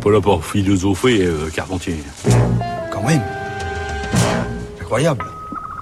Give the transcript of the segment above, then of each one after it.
pas là pour philosopher, euh, Carpentier. Quand même. Incroyable.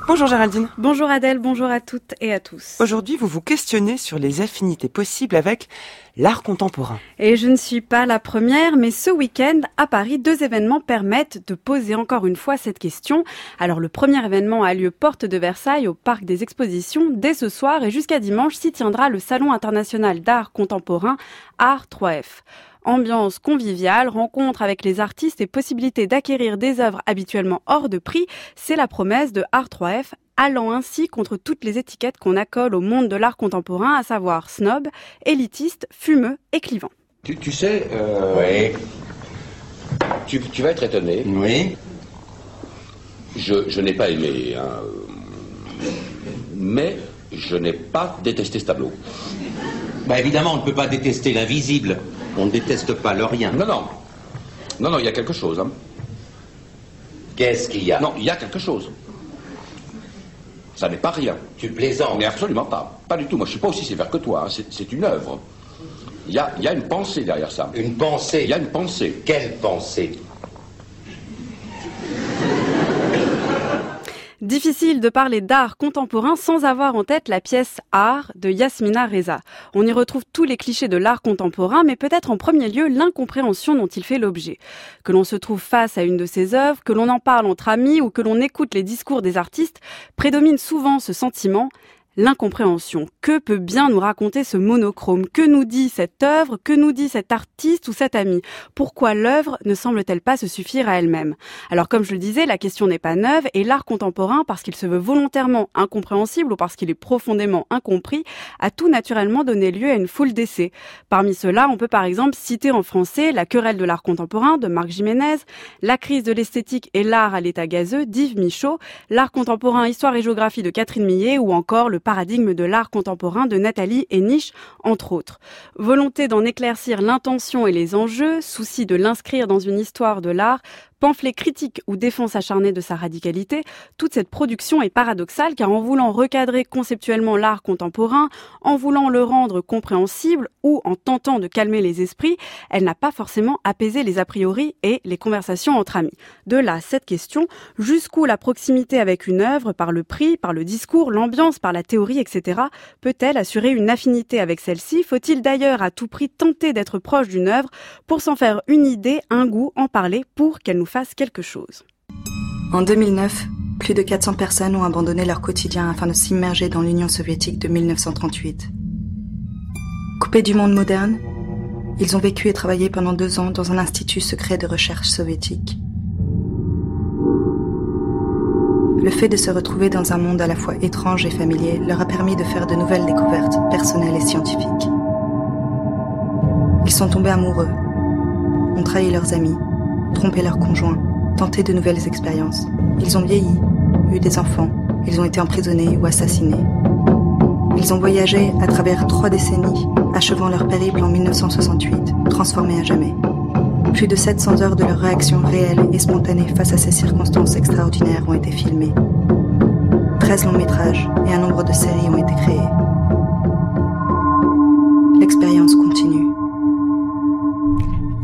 Bonjour Géraldine. Bonjour Adèle, bonjour à toutes et à tous. Aujourd'hui, vous vous questionnez sur les affinités possibles avec l'art contemporain. Et je ne suis pas la première, mais ce week-end, à Paris, deux événements permettent de poser encore une fois cette question. Alors le premier événement a lieu porte de Versailles au Parc des Expositions dès ce soir et jusqu'à dimanche s'y tiendra le Salon international d'art contemporain Art 3F ambiance conviviale, rencontre avec les artistes et possibilité d'acquérir des œuvres habituellement hors de prix, c'est la promesse de Art 3F allant ainsi contre toutes les étiquettes qu'on accole au monde de l'art contemporain, à savoir snob, élitiste, fumeux et clivant. Tu, sais, euh, oui. tu, tu, vas être étonné. Oui. Je, je n'ai pas aimé, hein, mais je n'ai pas détesté ce tableau. Bah évidemment, on ne peut pas détester l'invisible. On ne déteste pas le rien. Non, non. Non, non, il y a quelque chose. Hein. Qu'est-ce qu'il y a? Non, il y a quelque chose. Ça n'est pas rien. Tu plaisantes Mais absolument pas. Pas du tout. Moi, je ne suis pas aussi sévère que toi. Hein. C'est une œuvre. Il y a, y a une pensée derrière ça. Une pensée Il y a une pensée. Quelle pensée? Difficile de parler d'art contemporain sans avoir en tête la pièce Art de Yasmina Reza. On y retrouve tous les clichés de l'art contemporain, mais peut-être en premier lieu l'incompréhension dont il fait l'objet. Que l'on se trouve face à une de ses œuvres, que l'on en parle entre amis ou que l'on écoute les discours des artistes, prédomine souvent ce sentiment l'incompréhension. Que peut bien nous raconter ce monochrome? Que nous dit cette œuvre? Que nous dit cet artiste ou cet ami? Pourquoi l'œuvre ne semble-t-elle pas se suffire à elle-même? Alors comme je le disais, la question n'est pas neuve et l'art contemporain, parce qu'il se veut volontairement incompréhensible ou parce qu'il est profondément incompris, a tout naturellement donné lieu à une foule d'essais. Parmi ceux-là, on peut par exemple citer en français La querelle de l'art contemporain de Marc Jiménez, La crise de l'esthétique et l'art à l'état gazeux d'Yves Michaud, L'art contemporain, histoire et géographie de Catherine Millet ou encore Le paradigme de l'art contemporain de Nathalie et Niche, entre autres. Volonté d'en éclaircir l'intention et les enjeux, souci de l'inscrire dans une histoire de l'art, pamphlet critique ou défense acharnée de sa radicalité, toute cette production est paradoxale car en voulant recadrer conceptuellement l'art contemporain, en voulant le rendre compréhensible ou en tentant de calmer les esprits, elle n'a pas forcément apaisé les a priori et les conversations entre amis. De là, cette question, jusqu'où la proximité avec une œuvre, par le prix, par le discours, l'ambiance, par la théorie, etc., peut-elle assurer une affinité avec celle-ci? Faut-il d'ailleurs à tout prix tenter d'être proche d'une œuvre pour s'en faire une idée, un goût, en parler pour qu'elle nous fasse quelque chose. En 2009, plus de 400 personnes ont abandonné leur quotidien afin de s'immerger dans l'Union soviétique de 1938. Coupés du monde moderne, ils ont vécu et travaillé pendant deux ans dans un institut secret de recherche soviétique. Le fait de se retrouver dans un monde à la fois étrange et familier leur a permis de faire de nouvelles découvertes personnelles et scientifiques. Ils sont tombés amoureux, ont trahi leurs amis, trompé leurs conjoints, tenté de nouvelles expériences. Ils ont vieilli, eu des enfants, ils ont été emprisonnés ou assassinés. Ils ont voyagé à travers trois décennies, achevant leur périple en 1968, transformés à jamais. Plus de 700 heures de leur réaction réelle et spontanée face à ces circonstances extraordinaires ont été filmées. 13 longs métrages et un nombre de séries ont été créés. L'expérience.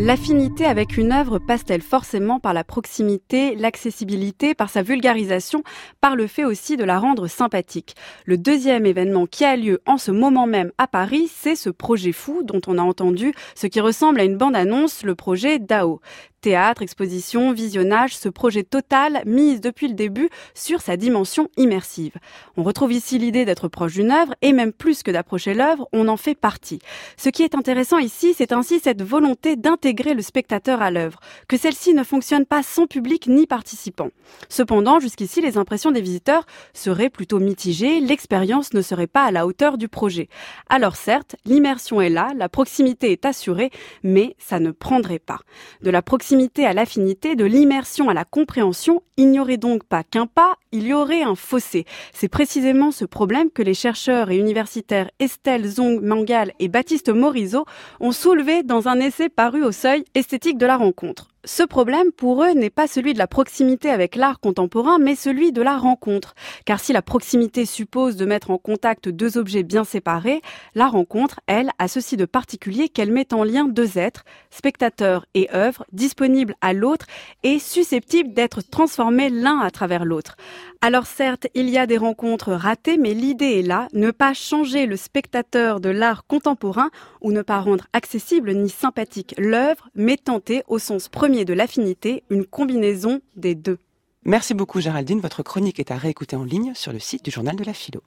L'affinité avec une œuvre passe-t-elle forcément par la proximité, l'accessibilité, par sa vulgarisation, par le fait aussi de la rendre sympathique? Le deuxième événement qui a lieu en ce moment même à Paris, c'est ce projet fou dont on a entendu ce qui ressemble à une bande-annonce, le projet DAO. Théâtre, exposition, visionnage, ce projet total mise depuis le début sur sa dimension immersive. On retrouve ici l'idée d'être proche d'une œuvre et même plus que d'approcher l'œuvre, on en fait partie. Ce qui est intéressant ici, c'est ainsi cette volonté d'intégrer le spectateur à l'œuvre, que celle-ci ne fonctionne pas sans public ni participant. Cependant, jusqu'ici, les impressions des visiteurs seraient plutôt mitigées, l'expérience ne serait pas à la hauteur du projet. Alors certes, l'immersion est là, la proximité est assurée, mais ça ne prendrait pas. De la proximité à l'affinité, de l'immersion à la compréhension, ignorez donc pas qu'un pas, il y aurait un fossé. C'est précisément ce problème que les chercheurs et universitaires Estelle Zong Mangal et Baptiste Morisot ont soulevé dans un essai paru au seuil esthétique de la rencontre. Ce problème, pour eux, n'est pas celui de la proximité avec l'art contemporain, mais celui de la rencontre. Car si la proximité suppose de mettre en contact deux objets bien séparés, la rencontre, elle, a ceci de particulier qu'elle met en lien deux êtres, spectateurs et œuvres, disponibles à l'autre et susceptibles d'être transformés l'un à travers l'autre. Alors certes, il y a des rencontres ratées, mais l'idée est là, ne pas changer le spectateur de l'art contemporain ou ne pas rendre accessible ni sympathique l'œuvre, mais tenter, au sens premier de l'affinité, une combinaison des deux. Merci beaucoup Géraldine, votre chronique est à réécouter en ligne sur le site du journal de la philo.